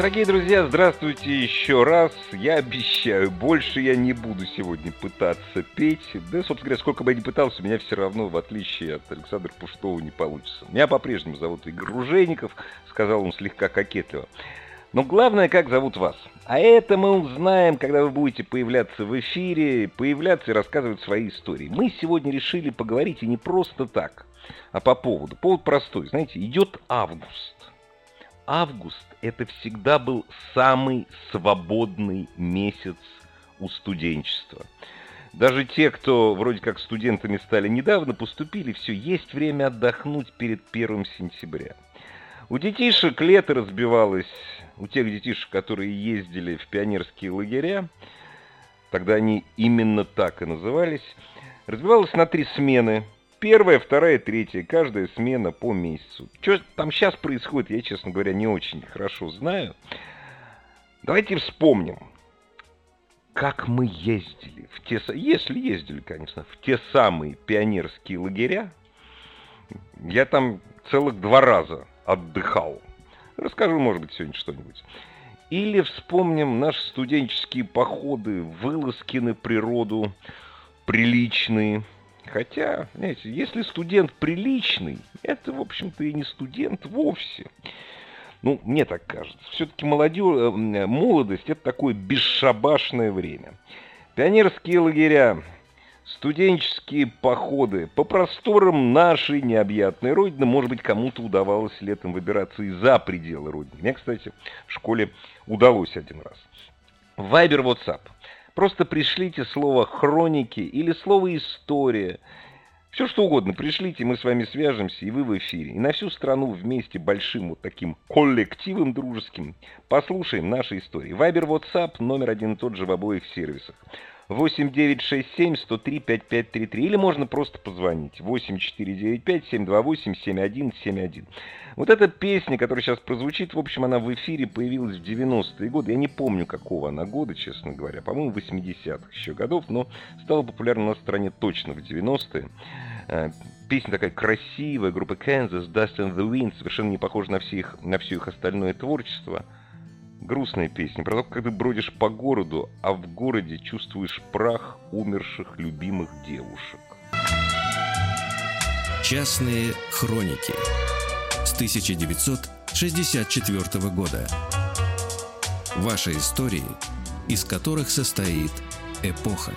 Дорогие друзья, здравствуйте еще раз. Я обещаю, больше я не буду сегодня пытаться петь. Да, собственно говоря, сколько бы я ни пытался, у меня все равно, в отличие от Александра Пуштова, не получится. Меня по-прежнему зовут Игорь Ружейников, сказал он слегка кокетливо. Но главное, как зовут вас. А это мы узнаем, когда вы будете появляться в эфире, появляться и рассказывать свои истории. Мы сегодня решили поговорить и не просто так, а по поводу. Повод простой. Знаете, идет август. Август – это всегда был самый свободный месяц у студенчества. Даже те, кто вроде как студентами стали недавно, поступили, все, есть время отдохнуть перед первым сентября. У детишек лето разбивалось, у тех детишек, которые ездили в пионерские лагеря, тогда они именно так и назывались, разбивалось на три смены. Первая, вторая, третья, каждая смена по месяцу. Что там сейчас происходит, я, честно говоря, не очень хорошо знаю. Давайте вспомним, как мы ездили в те, если ездили, конечно, в те самые пионерские лагеря. Я там целых два раза отдыхал. Расскажу, может быть, сегодня что-нибудь. Или вспомним наши студенческие походы, вылазки на природу, приличные. Хотя, знаете, если студент приличный, это, в общем-то, и не студент вовсе. Ну, мне так кажется. Все-таки молодежь, молодость – это такое бесшабашное время. Пионерские лагеря, Студенческие походы по просторам нашей необъятной Родины. Может быть, кому-то удавалось летом выбираться и за пределы Родины. Мне, кстати, в школе удалось один раз. Вайбер, WhatsApp. Просто пришлите слово «хроники» или слово «история». Все что угодно, пришлите, мы с вами свяжемся, и вы в эфире. И на всю страну вместе большим вот таким коллективом дружеским послушаем наши истории. Вайбер, WhatsApp, номер один и тот же в обоих сервисах. 8967 103 5533. Или можно просто позвонить. 8495 728 7171. Вот эта песня, которая сейчас прозвучит, в общем, она в эфире появилась в 90-е годы. Я не помню, какого она года, честно говоря. По-моему, 80-х еще годов, но стала популярна на стране точно в 90-е. Э, песня такая красивая, группа Kansas, Dust in the Wind, совершенно не похожа на, все их, на все их остальное творчество грустная песня про то, как ты бродишь по городу, а в городе чувствуешь прах умерших любимых девушек. Частные хроники с 1964 года. Ваши истории, из которых состоит эпоха.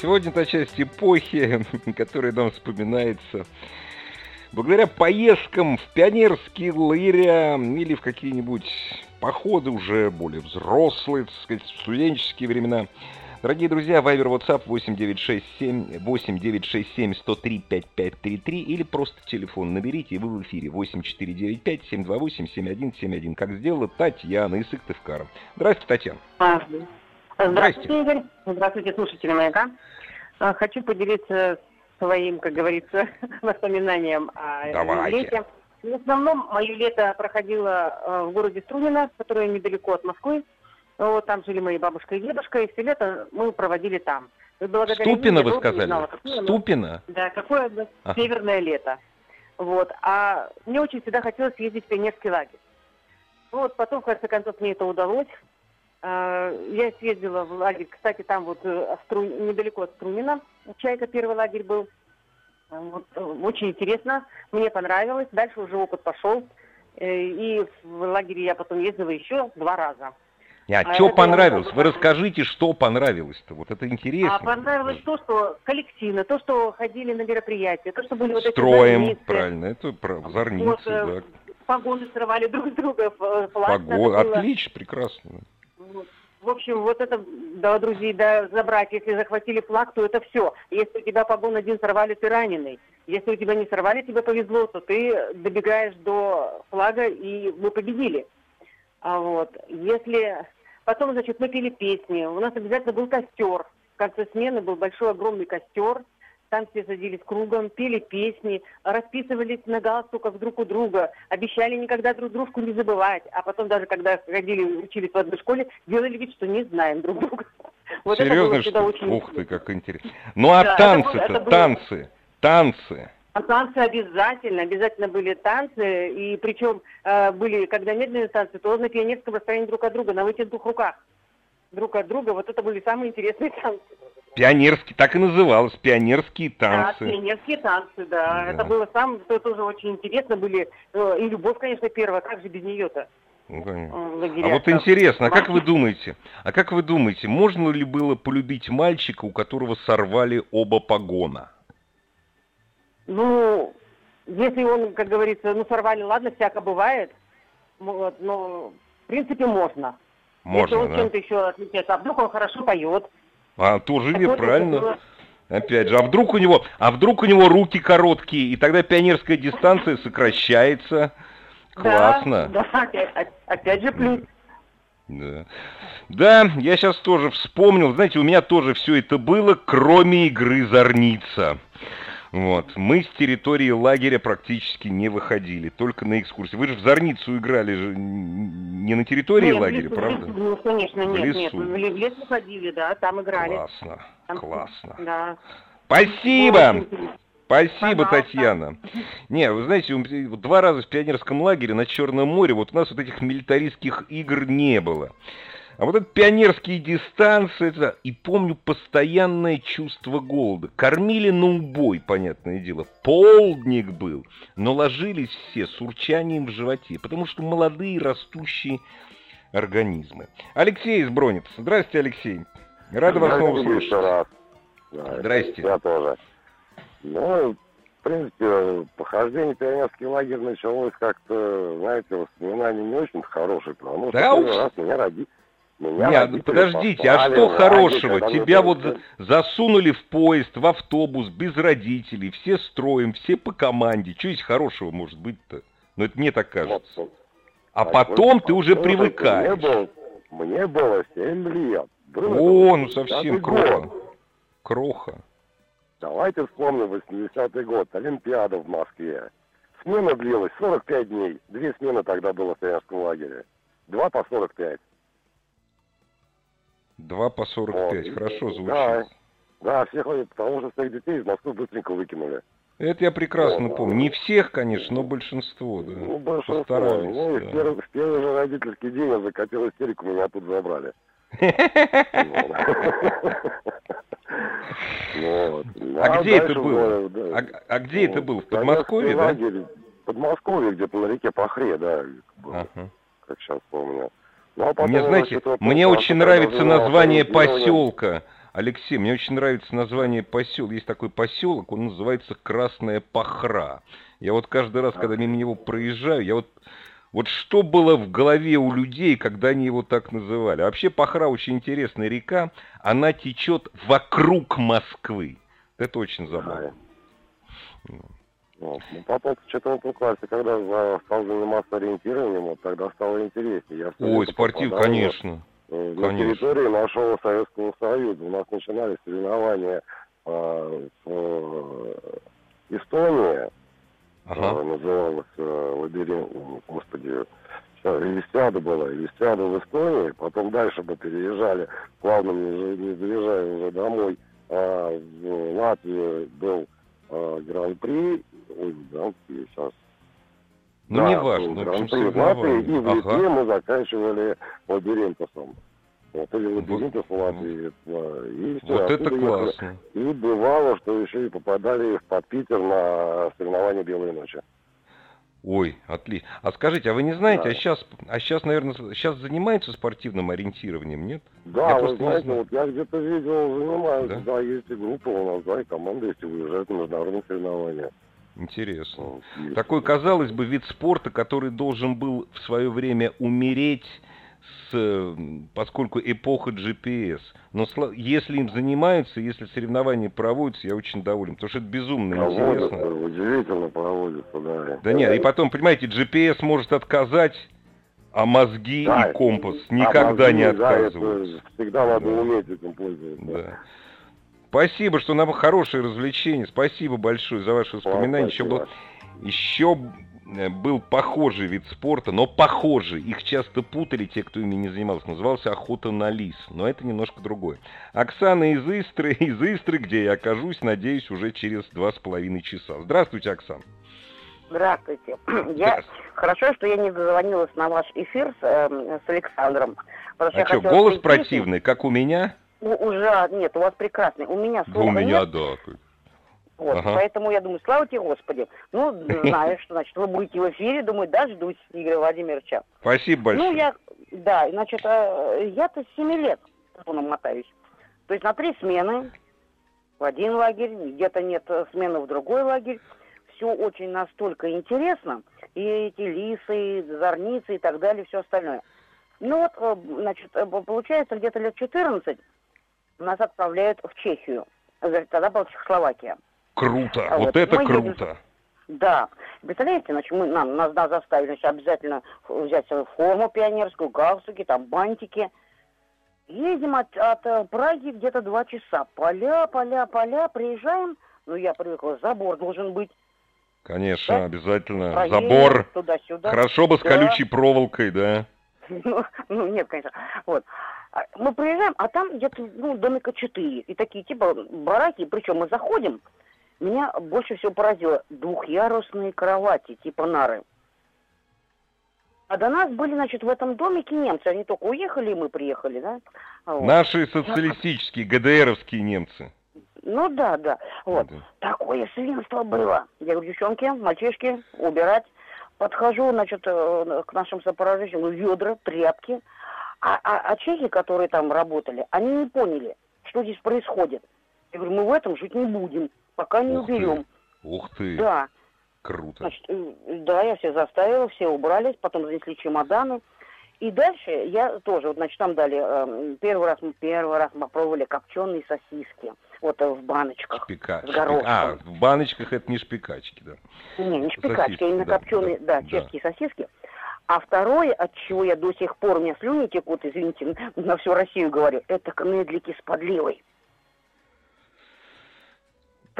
Сегодня та часть эпохи, которая нам вспоминается благодаря поездкам в пионерские лагеря или в какие-нибудь походы уже более взрослые, так сказать, в студенческие времена. Дорогие друзья, Вайбер, WhatsApp 8967 8967 103 5533 или просто телефон наберите, и вы в эфире 8495 728 7171, как сделала Татьяна из Сыктывкара. Здравствуйте, Татьяна. Здравствуйте. Здравствуйте, Игорь. Здравствуйте, слушатели «Маяка». А, хочу поделиться своим, как говорится, воспоминаниям о Давайте. лете. В основном мое лето проходило э, в городе Струнино, которое недалеко от Москвы. Вот, там жили мои бабушка и дедушка, и все лето мы проводили там. Ступино вы сказали? Знала, какое, Ступино? Да, какое ага. северное лето. Вот. А мне очень всегда хотелось ездить в пионерский лагерь. Вот, потом, в конце концов, мне это удалось. А, я съездила в лагерь, кстати, там вот э, недалеко от Струмина, Чайка первый лагерь был. Вот, э, очень интересно, мне понравилось. Дальше уже опыт пошел. Э, и в лагере я потом ездила еще два раза. А, а что понравилось? Вы расскажите, что понравилось-то. Вот это интересно. А понравилось то, что коллективно, то, что ходили на мероприятия, то, что были вот Строем, эти правильно, это зорницы, вот, да. Погоны срывали друг друга. Погон, отлично, прекрасно. Вот. В общем, вот это, да, друзей, да, забрать. Если захватили флаг, то это все. Если у тебя погон один сорвали, ты раненый. Если у тебя не сорвали, тебе повезло, то ты добегаешь до флага, и мы победили. А вот, если... Потом, значит, мы пели песни. У нас обязательно был костер. В конце смены был большой огромный костер. Там все садились кругом, пели песни, расписывались на галстуках друг у друга, обещали никогда друг дружку не забывать, а потом даже когда ходили, учились в одной школе, делали вид, что не знаем друг друга. Вот Серьезно, что очень Ух ты, как интересно. Ну а да, танцы-то, танцы, танцы. А танцы обязательно, обязательно были танцы, и причем э, были, когда медленные танцы, то на пионерском расстоянии друг от друга, на вытянутых руках друг от друга. Вот это были самые интересные танцы. Пионерские, так и называлось, пионерские танцы. Да, пионерские танцы, да. да. Это было сам, это тоже очень интересно были. Э, и любовь, конечно, первая, как же без нее-то? Ну, а вот интересно, а как вы думаете, а как вы думаете, можно ли было полюбить мальчика, у которого сорвали оба погона? Ну, если он, как говорится, ну сорвали, ладно, всяко бывает, вот, но в принципе можно. Можно, Если он да? чем-то еще отличается, а вдруг он хорошо поет. А, тоже неправильно. Опять же, а вдруг у него, а вдруг у него руки короткие, и тогда пионерская дистанция сокращается. Классно. Да, да опять, опять же плюс. Да. да, я сейчас тоже вспомнил, знаете, у меня тоже все это было, кроме игры «Зорница». Вот. Мы с территории лагеря практически не выходили, только на экскурсии. Вы же в Зорницу играли же не на территории нет, лагеря, лесу, правда? Лесу, ну, конечно, нет, в лесу. нет. В лес выходили, да, там играли. Классно, там, классно. Да. Спасибо! Спасибо, Пожалуйста. Татьяна. Не, вы знаете, два раза в пионерском лагере на Черном море, вот у нас вот этих милитаристских игр не было. А вот это пионерские дистанции, это, и помню постоянное чувство голода. Кормили на убой, понятное дело. Полдник был, но ложились все с урчанием в животе, потому что молодые растущие организмы. Алексей из Бронец. Здравствуйте, Алексей. Рада вас снова слышать. раз. Здрасте. Я тоже. Ну, в принципе, похождение в пионерский лагерь началось как-то, знаете, воспоминания не очень хорошие, потому что да первый раз меня родители меня Нет, ну подождите, а что хорошего? Тебя вот за, засунули в поезд, в автобус, без родителей, все строим, все по команде. Что здесь хорошего может быть-то? Ну это мне так кажется. Вот, а потом ты уже привыкаешь. Мне было, мне было 7 лет. О, ну совсем кроха. Год. Кроха. Давайте вспомним 80-й год, Олимпиада в Москве. Смена длилась 45 дней. Две смены тогда было в Советском лагере. Два по 45. 2 по 45, вот. хорошо звучит. Да, да, всех, потому что своих детей из Москвы быстренько выкинули. Это я прекрасно вот, помню. Не всех, конечно, но большинство, да. Ну, большинство. Постарались. Ну, да. в, первый, в первый же родительский день я закатил истерику, меня тут забрали. Ну, а, а где это было? А, а где это было? В Подмосковье, да? В Подмосковье, где-то на реке Пахре, да, как сейчас помню. Ну, а мне, знаете, мне очень нравится название поселка. Алексей, мне очень нравится название поселка. Есть такой поселок, он называется Красная Пахра. Я вот каждый раз, когда мимо него проезжаю, я вот... Вот что было в голове у людей, когда они его так называли? Вообще Пахра очень интересная река, она течет вокруг Москвы. Это очень забавно. Вот. Ну, потом в четвертом классе, когда стал заниматься ориентированием, вот тогда стало интереснее. Я Ой, спортив, конечно. Э, на конечно. территории нашего Советского Союза. У нас начинались соревнования э, в э, Эстонии, ага. э, называлась э, лабиринт, господи, Вестиада была, Вестиада в Эстонии, потом дальше мы переезжали, плавно не, не заезжая уже домой, а в Латвии был э, Гран-при, ой, Гран-при сейчас. Ну, да, не важно. В Латвии, и в Литве ага. мы заканчивали лабиринтусом. Вот, или лабиринтус в Латвии. И все, вот это классно. И бывало, что еще и попадали под Питер на соревнования «Белые ночи». Ой, отлично. А скажите, а вы не знаете, да. а сейчас, а сейчас, наверное, сейчас занимаются спортивным ориентированием, нет? Да, я вы знаете, вот я где-то видел, занимаются, да? да, есть и группа у нас, да, и команда есть, и выезжают на международные соревнования. Интересно. Такой, казалось бы, вид спорта, который должен был в свое время умереть с, поскольку эпоха GPS. Но если им занимаются, если соревнования проводятся, я очень доволен, потому что это безумно проводятся, интересно. Удивительно проводятся, да. Да нет, и потом, понимаете, GPS может отказать, а мозги да, и компас никогда а мозги, не отказывают. Да, всегда надо да. уметь этим пользоваться. Да. Спасибо, что нам хорошее развлечение. Спасибо большое за ваши воспоминания. Еще был, еще Э, был похожий вид спорта, но похожий. Их часто путали те, кто ими не занимался. Назывался охота на лис, но это немножко другое. Оксана из Истры, из Истры, где я окажусь, надеюсь, уже через два с половиной часа. Здравствуйте, Оксана. Здравствуйте. Я... Хорошо, что я не дозвонилась на ваш эфир с, э, с Александром. А что, голос противный, как у меня? У, уже, нет, у вас прекрасный. У меня слуха У меня, нет. да. Вот, ага. поэтому я думаю, слава тебе, Господи. Ну, знаешь, что значит, вы будете в эфире, думаю, дождусь Игоря Владимировича. Спасибо большое. Ну, я, да, значит, э, я-то с 7 лет мотаюсь. То есть на три смены в один лагерь, где-то нет смены в другой лагерь. Все очень настолько интересно. И эти лисы, зорницы и так далее, все остальное. Ну вот, э, значит, э, получается, где-то лет 14 нас отправляют в Чехию. Тогда была Чехословакия. Круто, а вот, вот это мы круто. Едем... Да. Представляете, значит, мы, нам, нас, нас заставили значит, обязательно взять форму пионерскую, галстуки, там, бантики. Едем от, от э, Праги где-то два часа. Поля, поля, поля, приезжаем. Ну, я привыкла, забор должен быть. Конечно, да? обязательно. Проедем, забор. Туда-сюда. Хорошо бы с да. колючей проволокой, да. Ну, ну, нет, конечно. Вот. А мы приезжаем, а там где-то, ну, домика четыре. И такие, типа, бараки. Причем мы заходим, меня больше всего поразило двухъярусные кровати, типа нары. А до нас были, значит, в этом домике немцы. Они только уехали, и мы приехали, да? Вот. Наши социалистические, ГДРовские немцы. Ну да, да. Вот. Да. Такое свинство было. Я говорю, девчонки, мальчишки, убирать. Подхожу, значит, э, к нашим сопровождающим, ведра, тряпки. А, а, а чехи, которые там работали, они не поняли, что здесь происходит. Я говорю, мы в этом жить не будем пока не Ух уберем. Ты. Ух ты! Да. Круто. Значит, э, да, я все заставила, все убрались, потом занесли чемоданы. И дальше я тоже, вот, значит, там дали, э, первый раз мы первый раз мы попробовали копченые сосиски, вот э, в баночках. Шпика... С горошком. А, в баночках это не шпикачки, да? Не, не шпикачки, сосиски, именно да, копченые, да, да, чешские да. сосиски. А второе, от чего я до сих пор, у меня слюни текут, извините, на всю Россию говорю, это кнедлики с подливой.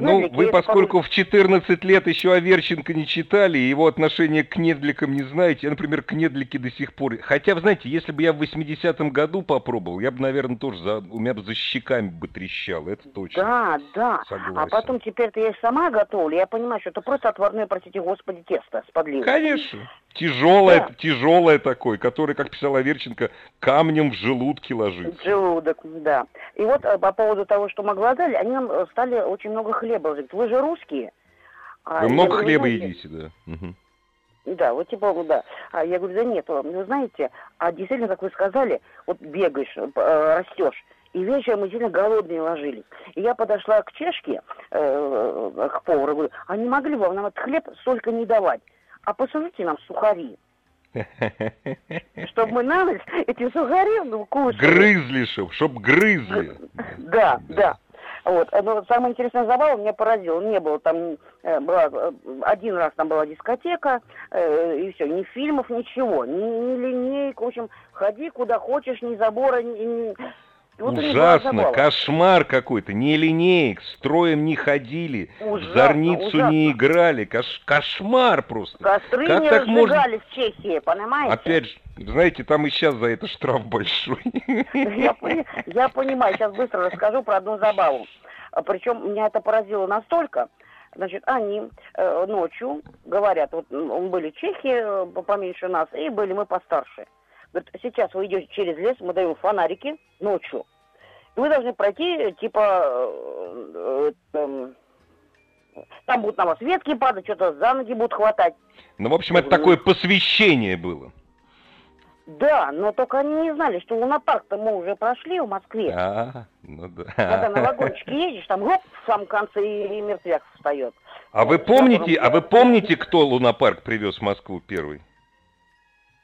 Ну, вы, поскольку в 14 лет еще Аверченко не читали, и его отношение к недликам не знаете, я, например, к недлике до сих пор... Хотя, вы знаете, если бы я в 80-м году попробовал, я бы, наверное, тоже за... у меня бы за щеками бы трещал, это точно. Да, да. Согласен. А потом теперь-то я сама готовлю, я понимаю, что это просто отварное, простите господи, тесто с подливой. Конечно. Тяжелое, да. тяжелое такое, которое, как писал Аверченко, камнем в желудке ложится. Желудок, да. И вот э, по поводу того, что мы голодали, они нам э, стали очень много хлеба. Говорят, вы же русские. А вы много говорю, хлеба знаете, едите, да. Угу. Да, вот типа, да. А я говорю, да нет, вы знаете, а действительно, как вы сказали, вот бегаешь, э, растешь, и вечером мы сильно голодные ложились. И я подошла к чешке, э, к повару, говорю, а не могли бы вам нам этот хлеб столько не давать? А посажите нам сухари. Чтобы мы на ночь эти сухари ну, кушали. Грызли, чтоб, чтоб грызли. Да, да. Вот. Но самое интересное забава меня поразило. Не было там, э, была, э, один раз там была дискотека, э, и все, ни фильмов, ничего, ни, ни линейка, в общем, ходи куда хочешь, ни забора, ни, ни вот ужасно, кошмар какой-то, не линеек, строем не ходили, ужасно, в зорницу ужасно. не играли, кош, кошмар просто. Костры как не так можно... в Чехии, понимаете? Опять же, знаете, там и сейчас за это штраф большой. Я, я понимаю, сейчас быстро расскажу про одну забаву. Причем меня это поразило настолько, Значит, они э, ночью говорят, вот были чехи э, поменьше нас, и были мы постарше. Говорит, сейчас вы идете через лес, мы даем фонарики ночью. И вы должны пройти, типа, э, э, э, там будут на вас ветки падать, что-то за ноги будут хватать. Ну, в общем, это такое посвящение было. Да, но только они не знали, что лунопарк-то мы уже прошли в Москве. А, ну да. Когда на вагончике едешь, там гоп, в самом конце и, и мертвяк встает. А вот, вы помните, а вы помните, кто лунопарк привез в Москву первый?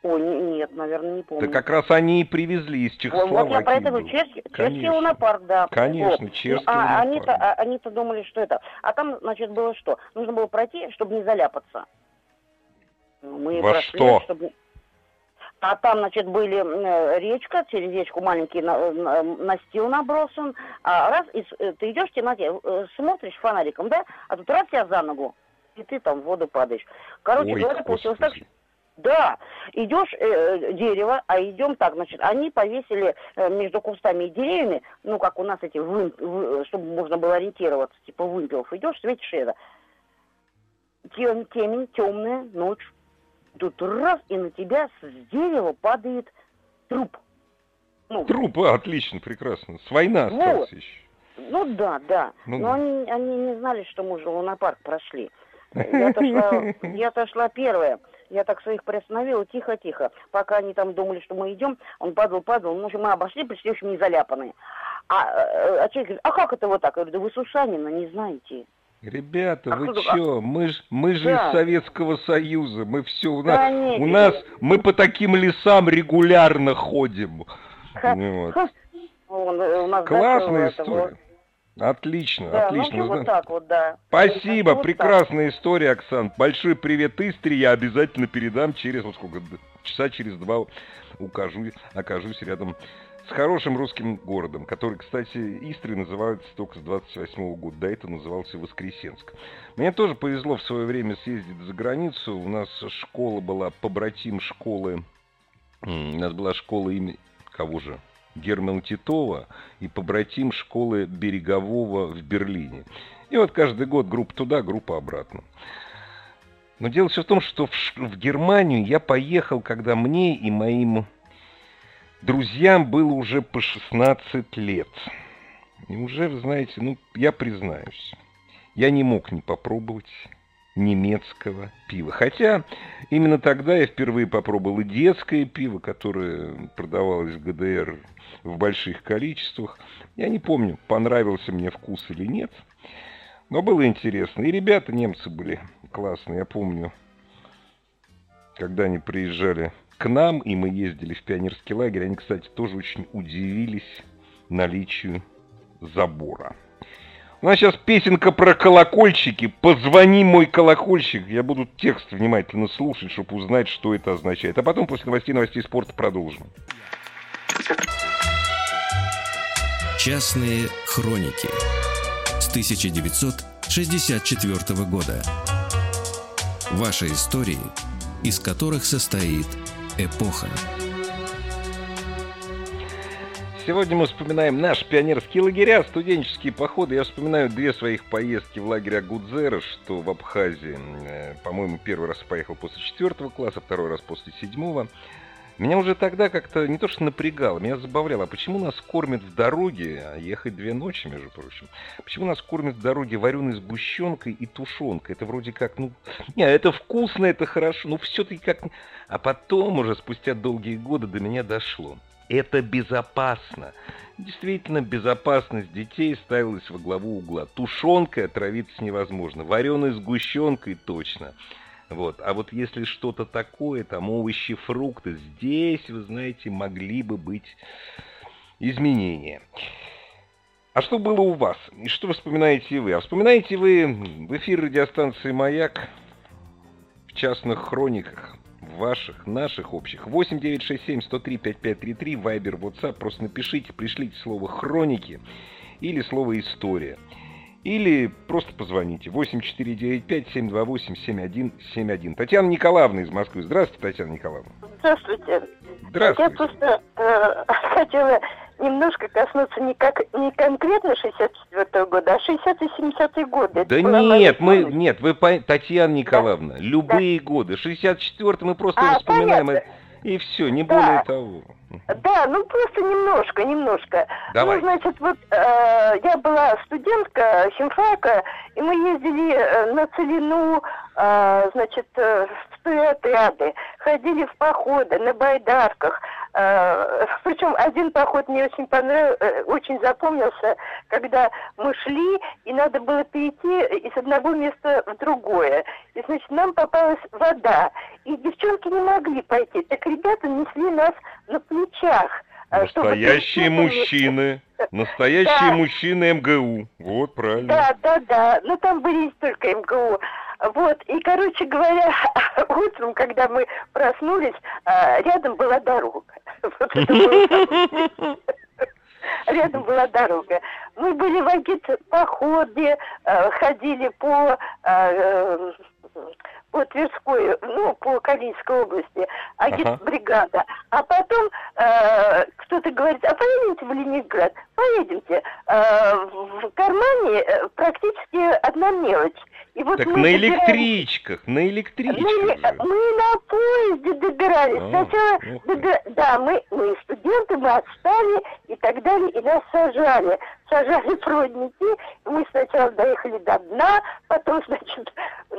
Ой, нет, наверное, не помню. Да как раз они и привезли из Чехословакии. Вот я про это говорю, чешский, чешский лунопарк, да. Конечно, вот. чешский ну, а, лунопарк. Они-то, а, они-то думали, что это. А там, значит, было что? Нужно было пройти, чтобы не заляпаться. Мы Во прошли, что? Чтобы... А там, значит, были э, речка, через речку маленький на- настил набросан. А раз, и э, ты идешь в темноте, э, смотришь фонариком, да, а тут раз тебя за ногу, и ты там в воду падаешь. Короче Ой, говоря, получилось так, господи. Да, идешь э, дерево, а идем так, значит, они повесили э, между кустами и деревьями, ну, как у нас эти, вым- вы- чтобы можно было ориентироваться, типа вымпелов, идешь, светишь это. Тем, темень, темная ночь. Тут раз, и на тебя с дерева падает труп. Ну, Труп, а, отлично, прекрасно. С войны Вот. остался еще. ну да, да. Ну Но да. они, они не знали, что мы же лунопарк прошли. Я-то шла, я-то шла первая. Я так своих приостановила тихо-тихо. Пока они там думали, что мы идем, он падал, падал. Ну, в общем, мы обошли, пришли, в общем, не заляпанные. А, э, а человек говорит, а как это вот так? Я говорю, да вы Сушанина не знаете. Ребята, А вы кто- чё? Мы ж, мы же Да. из Советского Союза. Мы все у нас, Да нет, у нас, мы по таким лесам регулярно ходим. Ха, вот. ха. Э, у нас Классная дача, этого- история. Отлично, Да, ну, отлично. Зна- вот так вот, да. Спасибо, Вот так. прекрасная история, Оксан. Большой привет Истре, я обязательно передам через, вот сколько, часа через два укажу, окажусь рядом с хорошим русским городом, который, кстати, Истрой называется только с 28 года, до этого назывался Воскресенск. Мне тоже повезло в свое время съездить за границу, у нас школа была побратим школы, у нас была школа имени, кого же? Германа Титова и побратим школы Берегового в Берлине. И вот каждый год группа туда, группа обратно. Но дело все в том, что в, в Германию я поехал, когда мне и моим друзьям было уже по 16 лет. И уже, знаете, ну, я признаюсь, я не мог не попробовать немецкого пива. Хотя именно тогда я впервые попробовал и детское пиво, которое продавалось в ГДР в больших количествах. Я не помню, понравился мне вкус или нет. Но было интересно. И ребята немцы были классные. Я помню, когда они приезжали к нам, и мы ездили в пионерский лагерь, они, кстати, тоже очень удивились наличию забора. У нас сейчас песенка про колокольчики. Позвони, мой колокольчик. Я буду текст внимательно слушать, чтобы узнать, что это означает. А потом после новостей, новостей спорта продолжим. Частные хроники с 1964 года. Ваши истории, из которых состоит эпоха. Сегодня мы вспоминаем наши пионерские лагеря, студенческие походы. Я вспоминаю две своих поездки в лагерь Агудзера, что в Абхазии. Э, По-моему, первый раз поехал после четвертого класса, второй раз после седьмого. Меня уже тогда как-то не то что напрягало, меня забавляло, а почему нас кормят в дороге, а ехать две ночи, между прочим, почему нас кормят в дороге вареной сгущенкой и тушенкой? Это вроде как, ну, не, это вкусно, это хорошо, но все-таки как... А потом уже спустя долгие годы до меня дошло. Это безопасно. Действительно, безопасность детей ставилась во главу угла. Тушенкой отравиться невозможно, вареной сгущенкой точно. Вот. А вот если что-то такое, там овощи, фрукты, здесь, вы знаете, могли бы быть изменения. А что было у вас? И что вспоминаете вы? А вспоминаете вы в эфир радиостанции «Маяк» в частных хрониках, ваших, наших общих. 8 967 103 5533, Вайбер, WhatsApp. Просто напишите, пришлите слово «хроники» или слово «история». Или просто позвоните. 8495-728-7171. Татьяна Николаевна из Москвы. Здравствуйте, Татьяна Николаевна. Здравствуйте. Я Здравствуйте. просто э, хотела немножко коснуться не, как, не конкретно 64 года, а 60 70 годы. Да нет, мы, нет, вы, Татьяна Николаевна, любые годы. 64 мы просто А, вспоминаем, понятно. и, и все, не Да. более того. Да, ну просто немножко, немножко. Давай. Ну, значит, вот э, я была студентка химфака, и мы ездили э, на целину, э, значит, э, в стройотряды, ходили в походы на байдарках. э, причем один поход мне очень понравился, э, очень запомнился, когда мы шли, и надо было перейти из одного места в другое. И, значит, нам попалась вода, и девчонки не могли пойти. Так ребята несли нас на плечах. Э, настоящие мужчины. Настоящие да. мужчины МГУ. Вот, правильно. Да, да, да. Но там были не только МГУ. Вот, и, короче говоря, утром, когда мы проснулись, а, рядом была дорога. Рядом была дорога. Мы были в агит-походе, а, ходили по а, по Тверской, ну, по Калининской области, агитбригада. Ага. А потом э, кто-то говорит, а поедемте в Ленинград? Поедемте. Э, в кармане э, практически одна мелочь. И вот так на электричках, на электричках. Мы, мы на поезде добирались. А, Сначала, добир... да, мы, мы студенты, мы отстали и так далее, и нас сажали. Сажали проводники, мы сначала доехали до дна, потом, значит,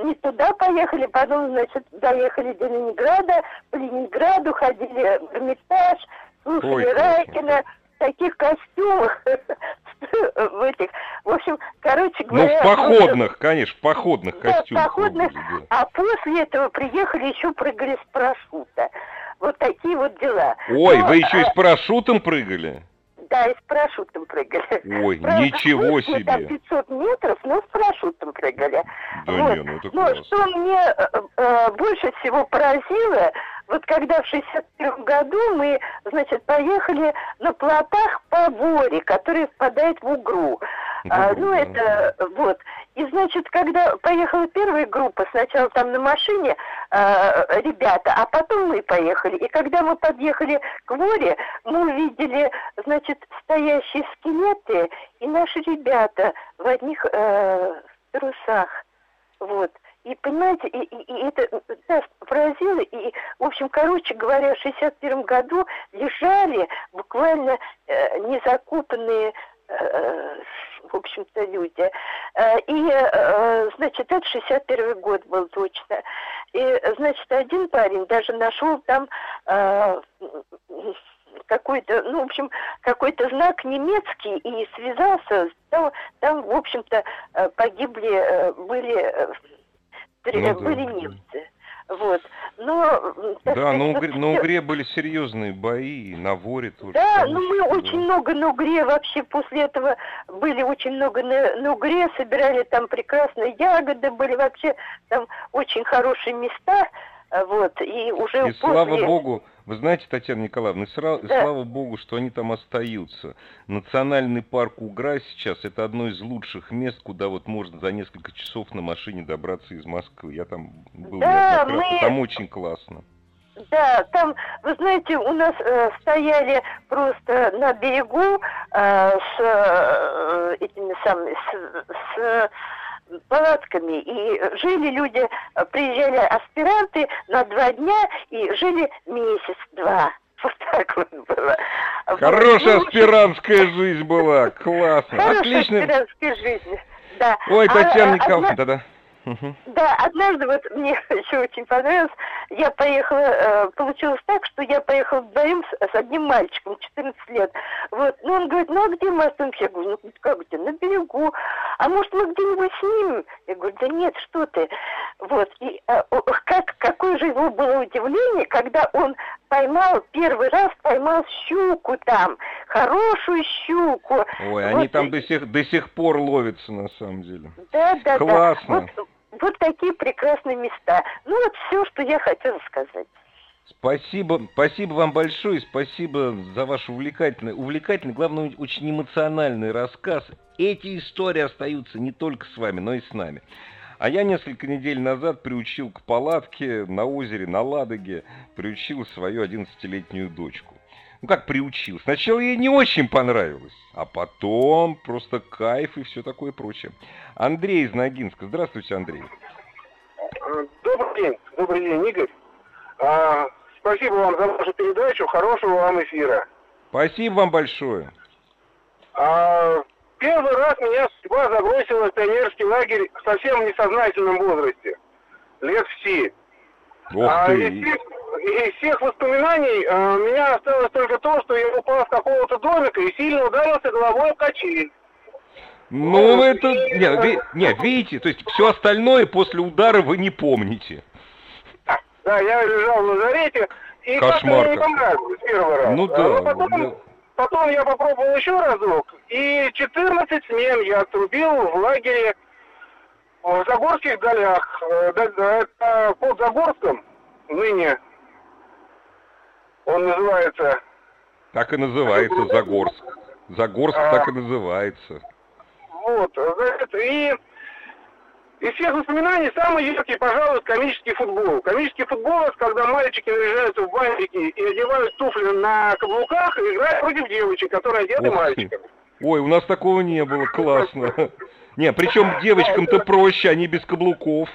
не туда поехали, потом, значит, доехали до Ленинграда, по Ленинграду ходили в Эрмитаж, слушали Ой, Райкина, таких костюмах, в этих, в общем, короче говоря... Ну, в походных, конечно, в походных да, костюмах. в походных, а после этого приехали, еще прыгали с парашюта. Вот такие вот дела. Ой, Но, вы еще а... и с парашютом прыгали? Да, и с парашютом прыгали. Ой, Правда, ничего себе. Там 500 метров, но с парашютом прыгали. Да вот. не, ну это Но что мне э, э, больше всего поразило, вот когда в 61 году мы, значит, поехали на плотах по Воре, который впадает в Угру. А, ну, это, вот. И, значит, когда поехала первая группа, сначала там на машине э, ребята, а потом мы поехали. И когда мы подъехали к Воре, мы увидели, значит, стоящие скелеты и наши ребята в одних э, трусах. Вот. И понимаете, и, и, и это нас поразило. И, в общем, короче говоря, в 61 году лежали буквально э, незакутанные э, в общем-то, люди. Э, и, э, значит, это 61 год был точно. И, значит, один парень даже нашел там э, какой-то, ну, в общем, какой-то знак немецкий и связался. Там, там в общем-то, погибли, были ну, были да. немцы. Вот. Но, да, на Угре, на Угре были серьезные бои, на Воре тоже. Да, ну мы да. очень много на Угре вообще после этого были очень много на, на Угре, собирали там прекрасные ягоды, были вообще там очень хорошие места. Вот, и уже и после... слава богу, вы знаете, Татьяна Николаевна, сра... да. слава богу, что они там остаются. Национальный парк Угра сейчас это одно из лучших мест, куда вот можно за несколько часов на машине добраться из Москвы. Я там был да, мы... там очень классно. Да, там, вы знаете, у нас э, стояли просто на берегу э, с э, этими самыми, с, с палатками, и жили люди, приезжали аспиранты на два дня и жили месяц-два. Вот так вот было. Хорошая вот. аспирантская жизнь была, классно, Хорошая отлично. аспирантская жизнь, да. Ой, Татьяна а, Николаевна, да-да. Угу. Да, однажды вот мне еще очень понравилось, я поехала, э, получилось так, что я поехала вдвоем с, с одним мальчиком, 14 лет. Вот, ну он говорит, ну а где мы остановимся? Я говорю, ну как где, на берегу. А может мы где-нибудь снимем? Я говорю, да нет, что ты. Вот, и э, как, какое же его было удивление, когда он поймал, первый раз поймал щуку там, хорошую щуку. Ой, вот. они там до сих, до сих пор ловятся на самом деле. Да, да, Классно. да. Вот, вот такие прекрасные места. Ну вот все, что я хотела сказать. Спасибо, спасибо вам большое, спасибо за ваш увлекательный, увлекательный, главное, очень эмоциональный рассказ. Эти истории остаются не только с вами, но и с нами. А я несколько недель назад приучил к палатке на озере, на Ладоге, приучил свою 11-летнюю дочку. Ну как приучил? Сначала ей не очень понравилось, а потом просто кайф и все такое прочее. Андрей из Ногинска. Здравствуйте, Андрей. Добрый день, добрый день, Игорь. А, спасибо вам за вашу передачу, хорошего вам эфира. Спасибо вам большое. А, первый раз меня судьба забросила в пионерский лагерь совсем в несознательном возрасте, лет в семь. Ох а, Естественно, из всех воспоминаний э, у меня осталось только то, что я упал с какого-то домика и сильно ударился головой в качель. Ну, это... Не, ви... не, видите, то есть все остальное после удара вы не помните. Да, я лежал в лазарете, и Кошмар как-то мне не понравилось первый раз. Ну А, да, но потом, да. потом я попробовал еще разок, и 14 смен я отрубил в лагере в Загорских долях. Э, под Загорском ныне он называется. Так и называется Загорск. Загорск А. так и называется. Вот, значит, и из всех воспоминаний самый яркий, пожалуй, комический футбол. Комический футбол, это когда мальчики наряжаются в бантики и одевают туфли на каблуках и играют против девочек, которые одеты мальчиками. Ой, у нас такого не было, классно. Не, причем девочкам-то проще, они без каблуков.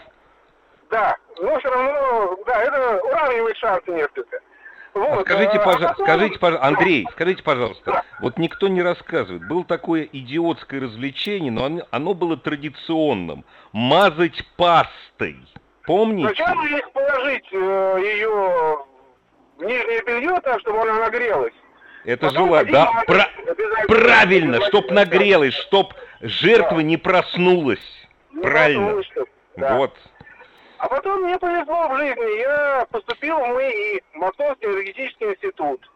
Да, но все равно, да, это уравнивает шансы несколько. Вот, А скажите, а пожалуйста, скажите, пожалуйста, Андрей, скажите, пожалуйста, вот никто не рассказывает, было такое идиотское развлечение, но оно, оно было традиционным. Мазать пастой. Помните? Сначала их положить э, ее в нижнее белье так, чтобы она нагрелась. Это Потом один Да, обязательно. правильно, чтоб нагрелось, чтоб жертва не проснулась. Ну, Правильно. потому что- да. Вот. А потом мне повезло в жизни. Я поступил в МИИ, Московский энергетический институт.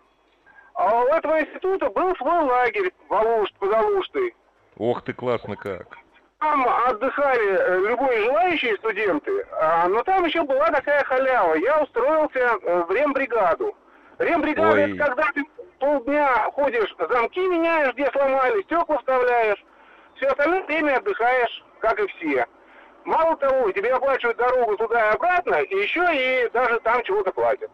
А у этого института был свой лагерь в Алуш, под Алуштой. Ох ты, классно как. Там отдыхали э, любые желающие студенты, а, но там еще была такая халява. Я устроился э, в рембригаду. Рембригада Ой. это когда ты полдня ходишь, замки меняешь, где сломали, стекла вставляешь. Все остальное время отдыхаешь, как и все. Мало того, тебе оплачивают дорогу туда и обратно, и еще и даже там чего-то платят.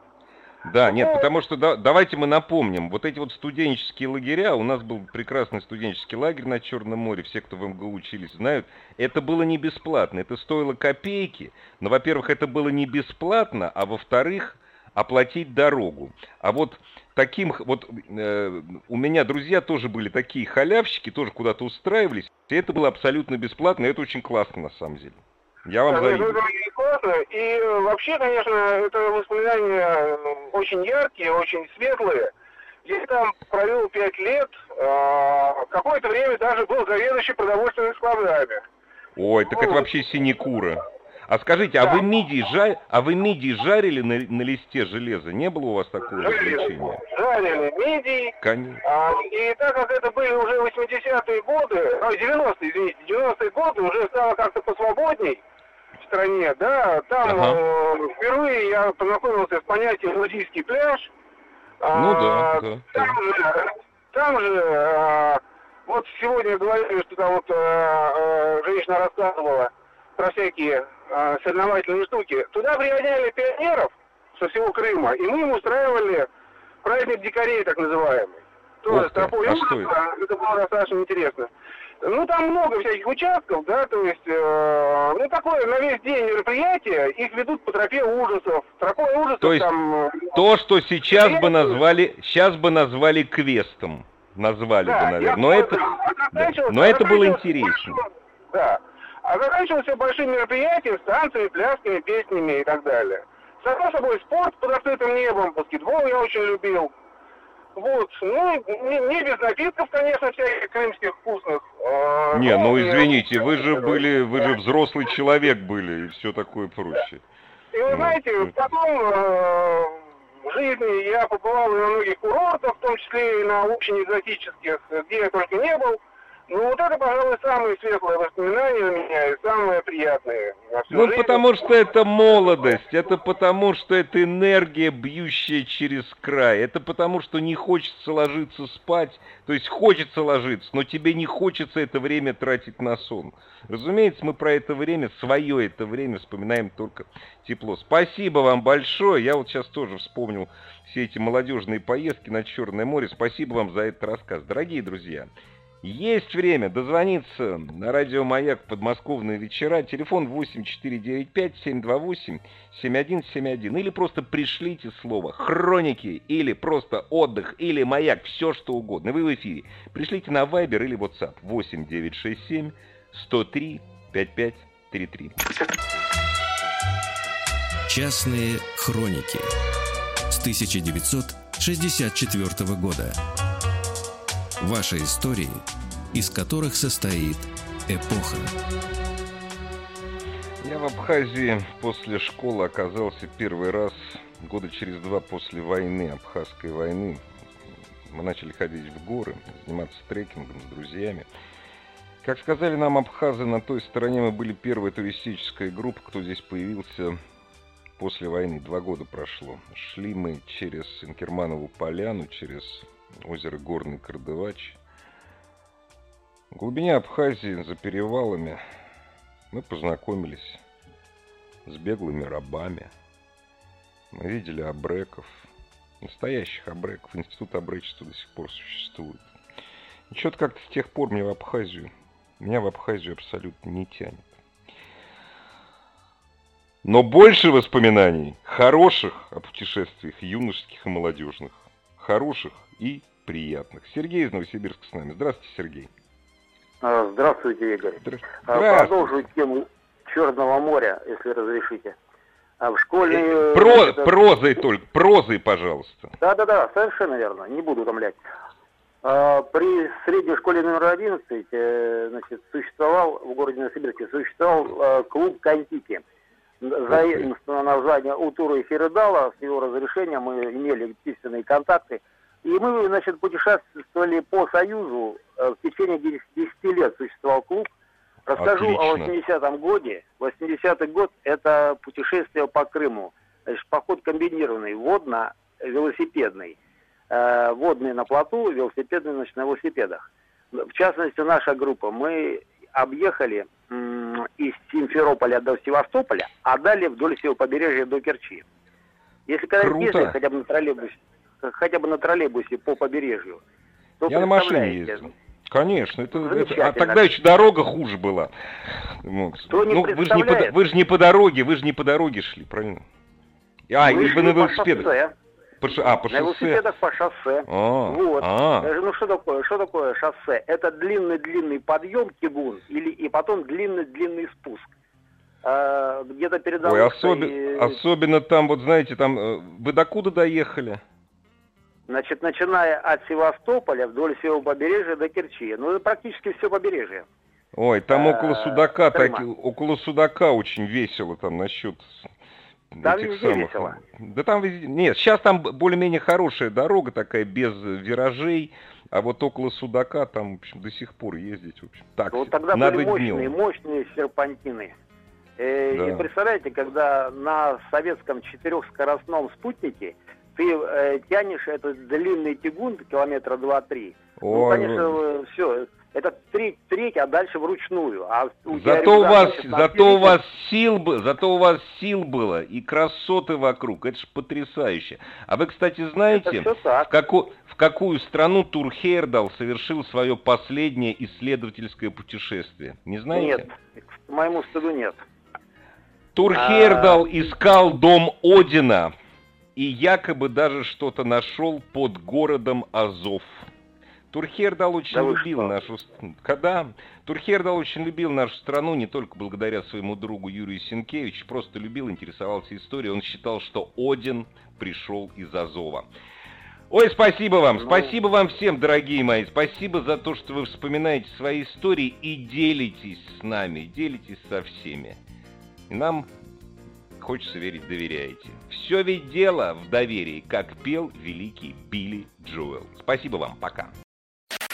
Да, нет, потому что да- давайте мы напомним, вот эти вот студенческие лагеря, у нас был прекрасный студенческий лагерь на Черном море, все, кто в МГУ учились, знают, это было не бесплатно, это стоило копейки, но, во-первых, это было не бесплатно, а во-вторых, оплатить дорогу. А вот таким, вот э, у меня друзья тоже были такие халявщики, тоже куда-то устраивались, и это было абсолютно бесплатно, и это очень классно на самом деле. Я вам завидую. классно. И э, вообще, конечно, это воспоминания э, очень яркие, очень светлые. Я там провел пять лет, а, какое-то время даже был заведующий продовольственными складами. Ой, так это вообще синекура. А скажите, а вы мидии, жа... а вы мидии жарили на, на листе железа? Не было у вас такого Жарили, развлечения? жарили мидии. Конечно. А, и так как это были уже 80-е годы, ой, 90-е, извините, 90-е годы, уже стало как-то посвободней в стране, да, там Ага. э, впервые я познакомился с понятием нудистский пляж. Ну А, да, да, Там же, там же а, вот сегодня говорили, что там вот а, а, женщина рассказывала про всякие а, соревновательные штуки. Туда пригоняли пионеров со всего Крыма, и мы им устраивали праздник дикарей, так называемый. Тоже с тропой а ужаса. это? это было достаточно интересно. Ну, там много всяких участков, да, то есть, э, ну, такое на весь день мероприятие, их ведут по тропе ужасов. Тропой ужасов То есть там... э, То, что сейчас бы назвали, сейчас бы назвали квестом. Назвали бы, Да, наверное. я Но это. А да, но это было интересно. Да. А заканчивалось все большим мероприятием с танцами, плясками, песнями и так далее. Само собой, спорт под открытым небом, баскетбол я очень любил. Вот, ну, не, не без напитков, конечно, всяких крымских вкусных. А, Не, ну извините, вы же были, вы же взрослый человек были и все такое прочее. И вы Ну, знаете, это- потом э, в жизни я побывал и на многих курортах, в том числе и на очень экзотических, где я только не был. Ну вот это, пожалуй, самые светлые воспоминания у меня и самые приятные Ну, жизнь. потому что это молодость, это потому что это энергия, бьющая через край, это потому что не хочется ложиться спать, то есть хочется ложиться, но тебе не хочется это время тратить на сон. Разумеется, мы про это время, свое это время вспоминаем только тепло. Спасибо вам большое, я вот сейчас тоже вспомнил все эти молодежные поездки на Черное море, спасибо вам за этот рассказ. Дорогие друзья, есть время дозвониться на радио «Маяк» подмосковные вечера. Телефон 8495-728-7171. Или просто пришлите слово «Хроники» или просто «Отдых» или «Маяк», все что угодно. Вы в эфире. Пришлите на Viber или WhatsApp 8967 103 5533. Частные хроники 1964 года. Ваши истории, из которых состоит эпоха. Я в Абхазии после школы оказался первый раз года через два после войны, Абхазской войны. Мы начали ходить в горы, заниматься трекингом с друзьями. Как сказали нам абхазы, на той стороне мы были первой туристической группой, кто здесь появился после войны. Два года прошло. Шли мы через Инкерманову поляну, через озеро Горный Кардывач. В глубине Абхазии, за перевалами, мы познакомились с беглыми рабами. Мы видели абреков, настоящих абреков. Институт абречества до сих пор существует. И что-то как-то с тех пор мне в Абхазию, меня в Абхазию абсолютно не тянет. Но больше воспоминаний хороших о путешествиях юношеских и молодежных. Хороших и приятных. Сергей из Новосибирска с нами. Здравствуйте, Сергей. А, здравствуйте, Игорь. А, Здравствуйте. Продолжу тему Черного моря, если разрешите. А в школьной... Э, Про, это... Прозой только, прозой, пожалуйста. Да-да-да, совершенно верно, не буду утомлять. При средней школе номер 11 э, значит, существовал в городе Новосибирске существовал э, клуб «Контики». Заимствовано название у Тура и Феридала. С его разрешения мы имели письменные контакты. И мы, значит, путешествовали по Союзу. В течение 10 лет существовал клуб. Расскажу Отлично. о 80-м годе. 80-й год – это путешествие по Крыму. Значит, поход комбинированный, водно-велосипедный. Э, водный на плоту, велосипедный значит, на велосипедах. В частности, наша группа, мы объехали из Симферополя до Севастополя, а далее вдоль всего побережья до Керчи. Если когда ездить хотя бы на троллейбусе, хотя бы на троллейбусе по побережью, то Я на машине ездил. Конечно, это, это, а тогда еще дорога хуже была. Вот. Ну, вы же, не по, вы же не по дороге, вы же не по дороге шли, правильно? А, вы, вы на велосипедах. По, а, по на шоссе. велосипедах по шоссе. А, вот. А. Ну что такое, что такое шоссе? Это длинный-длинный подъем Кигун или и потом длинный-длинный спуск. А, где-то перед Ой, особи... и... особенно там, вот знаете, там э, вы докуда доехали? Значит, начиная от Севастополя вдоль всего побережья до Керчи. Ну, это практически все побережье. Ой, там а, около Судака, так, около Судака очень весело там насчет там этих везде самых... весело. Да там везде... Нет, сейчас там более-менее хорошая дорога такая, без виражей, а вот около Судака там, в общем, до сих пор ездить, в общем, так Вот тогда надо были мощные, днем. мощные серпантины. Э, да. И представляете, когда на советском четырехскоростном спутнике ты э, тянешь этот длинный тягун километра два-три. Ну, конечно, все, это треть, треть, а дальше вручную. А у зато у вас, зато у вас сил, зато у вас сил было и красоты вокруг. Это же потрясающе. А вы, кстати, знаете, в, каку, в какую страну Турхейрдал совершил свое последнее исследовательское путешествие? Не знаете? Нет, к моему стыду нет. Турхейрдал а... искал дом Одина и якобы даже что-то нашел под городом Азов. Турхердал очень да любил нашу когда Турхердал очень любил нашу страну не только благодаря своему другу Юрию Сенкевичу, просто любил, интересовался историей. Он считал, что Один пришел из Азова. Ой, спасибо вам, ну... спасибо вам всем, дорогие мои, спасибо за то, что вы вспоминаете свои истории и делитесь с нами, делитесь со всеми. И нам хочется верить, доверяете. Все ведь дело в доверии, как пел великий Билли Джоэл. Спасибо вам, пока.